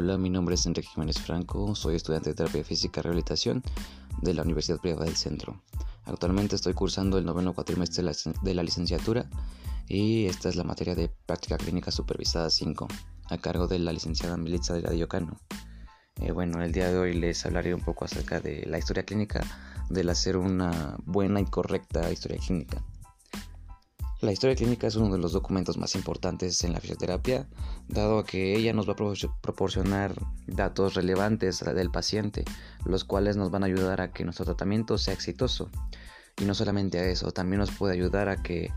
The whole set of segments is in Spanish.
Hola, mi nombre es Enrique Jiménez Franco, soy estudiante de terapia física y rehabilitación de la Universidad Privada del Centro. Actualmente estoy cursando el noveno cuatrimestre de la licenciatura y esta es la materia de práctica clínica supervisada 5, a cargo de la licenciada Militza de Diocano. Eh, bueno, el día de hoy les hablaré un poco acerca de la historia clínica, del hacer una buena y correcta historia clínica. La historia clínica es uno de los documentos más importantes en la fisioterapia, dado que ella nos va a proporcionar datos relevantes del paciente, los cuales nos van a ayudar a que nuestro tratamiento sea exitoso. Y no solamente a eso, también nos puede ayudar a que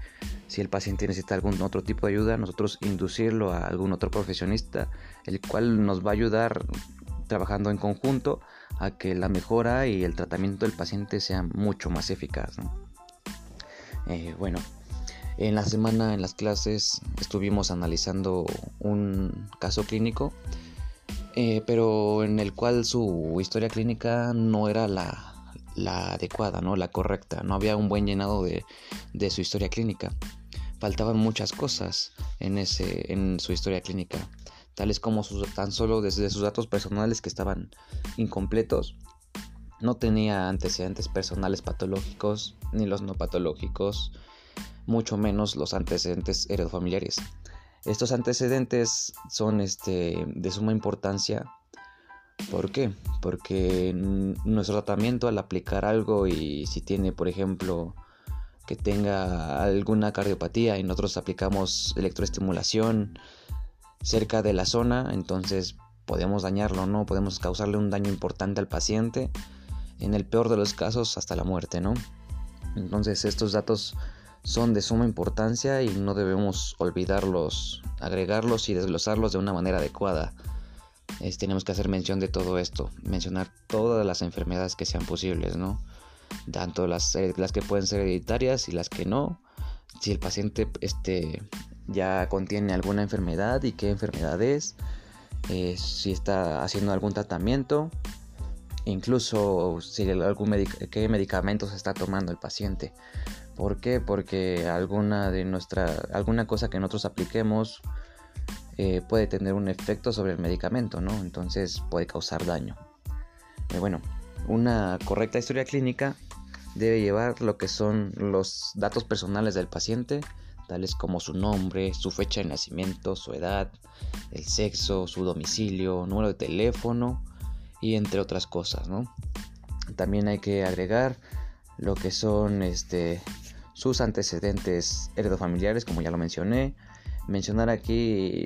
si el paciente necesita algún otro tipo de ayuda, nosotros inducirlo a algún otro profesionista, el cual nos va a ayudar trabajando en conjunto a que la mejora y el tratamiento del paciente sea mucho más eficaz. Eh, bueno, en la semana en las clases estuvimos analizando un caso clínico, eh, pero en el cual su historia clínica no era la, adecuada, ¿no? la correcta. No había un buen llenado de, su historia clínica. Faltaban muchas cosas en, ese, en su historia clínica, tales como tan solo desde sus datos personales que estaban incompletos. No tenía antecedentes personales patológicos ni los no patológicos mucho menos los antecedentes heredofamiliares. Estos antecedentes son este, de suma importancia. ¿Por qué? Porque nuestro tratamiento al aplicar algo y si tiene, por ejemplo, que tenga alguna cardiopatía y nosotros aplicamos electroestimulación cerca de la zona, entonces podemos dañarlo, ¿no? Podemos causarle un daño importante al paciente, en el peor de los casos hasta la muerte, ¿no? Entonces estos datos son de suma importancia y no debemos olvidarlos, agregarlos y desglosarlos de una manera adecuada. tenemos que hacer mención de todo esto, mencionar todas las enfermedades que sean posibles, ¿no? Tanto las, eh, las que pueden ser hereditarias y las que no. Si el paciente este, ya contiene alguna enfermedad y qué enfermedad es, eh, si está haciendo algún tratamiento, incluso si algún qué medicamentos está tomando el paciente. ¿Por qué? Porque alguna de nuestra, alguna cosa que nosotros apliquemos eh, puede tener un efecto sobre el medicamento, ¿no? Entonces puede causar daño. Eh, bueno, una correcta historia clínica debe llevar lo que son los datos personales del paciente, tales como su nombre, su fecha de nacimiento, su edad, el sexo, su domicilio, número de teléfono y entre otras cosas, ¿no? También hay que agregar lo que son este sus antecedentes heredofamiliares, como ya lo mencioné. Mencionar aquí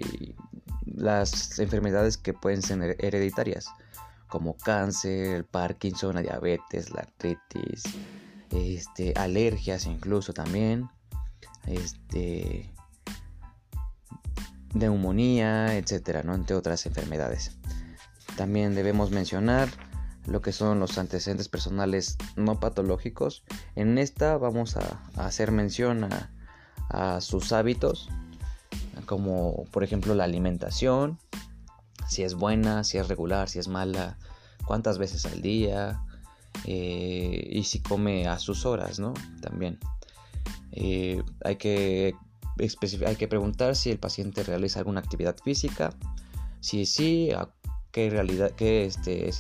las enfermedades que pueden ser hereditarias, como cáncer, Parkinson, la diabetes, la artritis, este, alergias incluso también, este, neumonía, etcétera, ¿no? entre otras enfermedades. También debemos mencionar lo que son los antecedentes personales no patológicos. En esta vamos a, hacer mención a, sus hábitos, como por ejemplo la alimentación, si es buena, si es regular, si es mala, cuántas veces al día eh, y si come a sus horas, ¿no? También. Eh, hay, que hay que preguntar si el paciente realiza alguna actividad física, si sí, a qué realidad, qué este,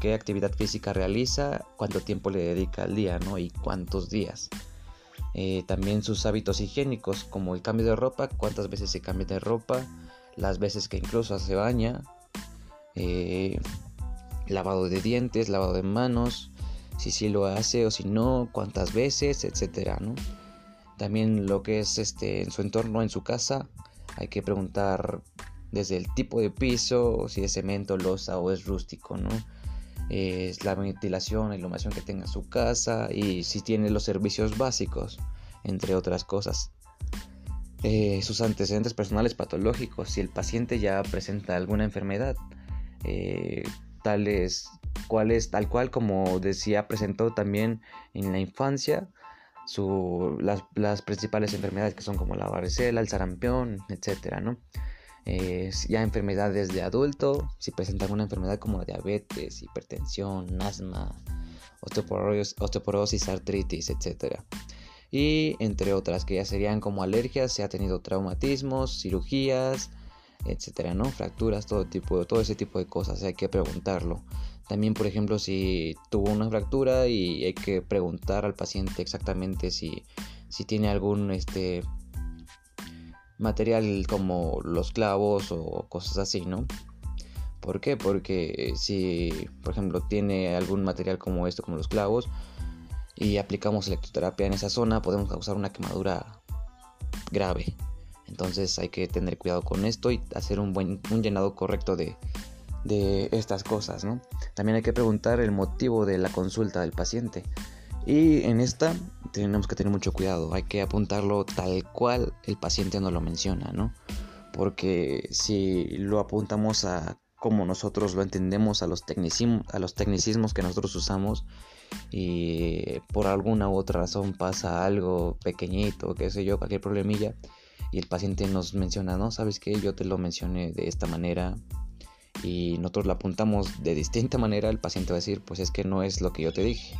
qué actividad física realiza, cuánto tiempo le dedica al día, ¿no? Y cuántos días. Eh, también sus hábitos higiénicos, como el cambio de ropa, cuántas veces se cambia de ropa, las veces que incluso se baña, eh, lavado de dientes, lavado de manos, si sí lo hace o si no, cuántas veces, etcétera, ¿no? También lo que es este en su entorno, en su casa, hay que preguntar desde el tipo de piso, si es cemento, losa o es rústico, ¿no? Es la ventilación, la iluminación que tenga su casa y si tiene los servicios básicos, entre otras cosas. Eh, sus antecedentes personales patológicos, si el paciente ya presenta alguna enfermedad, eh, tales tal cual como decía, presentó también en la infancia las, las, principales enfermedades que son como la varicela, el sarampión, etcétera, ¿no? Ya enfermedades de adulto, si presenta alguna enfermedad como diabetes, hipertensión, asma, osteoporosis, artritis, etc. Y entre otras que ya serían como alergias, si ha tenido traumatismos, cirugías, etcétera, ¿no? Fracturas, todo tipo, todo ese tipo de cosas, hay que preguntarlo. También, por ejemplo, si tuvo una fractura y hay que preguntar al paciente exactamente si, si tiene algún este material como los clavos o cosas así, ¿no? ¿Por qué? Porque si, por ejemplo, tiene algún material como esto, como los clavos, y aplicamos electroterapia en esa zona, podemos causar una quemadura grave. Entonces hay que tener cuidado con esto y hacer un buen llenado correcto de, de estas cosas, ¿no? También hay que preguntar el motivo de la consulta del paciente. Y en esta tenemos que tener mucho cuidado, hay que apuntarlo tal cual el paciente nos lo menciona, ¿no? Porque si lo apuntamos a como nosotros lo entendemos, a los, tecnicismos, a los tecnicismos que nosotros usamos, y por alguna u otra razón pasa algo pequeñito, qué sé yo, cualquier problemilla, y el paciente nos menciona, no, sabes que yo te lo mencioné de esta manera, y nosotros lo apuntamos de distinta manera, el paciente va a decir, pues es que no es lo que yo te dije.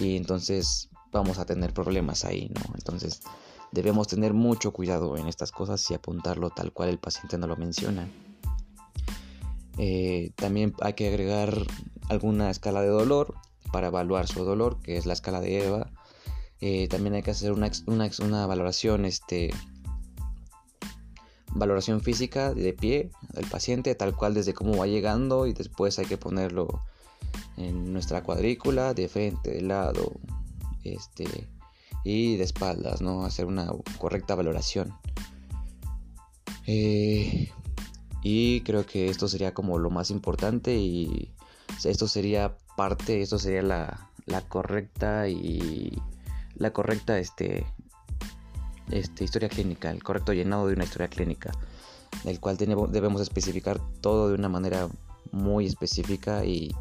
Y entonces vamos a tener problemas ahí, ¿no? Entonces debemos tener mucho cuidado en estas cosas y apuntarlo tal cual el paciente nos lo menciona. Eh, también hay que agregar alguna escala de dolor para evaluar su dolor, que es la escala de EVA. Eh, también hay que hacer una, una, una valoración este, valoración física de pie del paciente, tal cual desde cómo va llegando y después hay que ponerlo en nuestra cuadrícula de frente, de lado, este y de espaldas, ¿no? Hacer una correcta valoración. Eh, y creo que esto sería como lo más importante y esto sería parte, esto sería la, la correcta y la correcta este este, historia clínica, el correcto llenado de una historia clínica, el cual debemos especificar todo de una manera muy específica y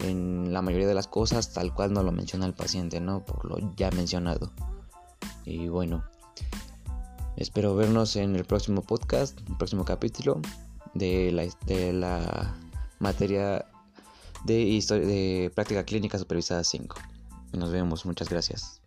en la mayoría de las cosas tal cual nos lo menciona el paciente, ¿no? Por lo ya mencionado. Y bueno, espero vernos en el próximo podcast, el próximo capítulo de la, de la materia de, de práctica clínica supervisada 5. Nos vemos, muchas gracias.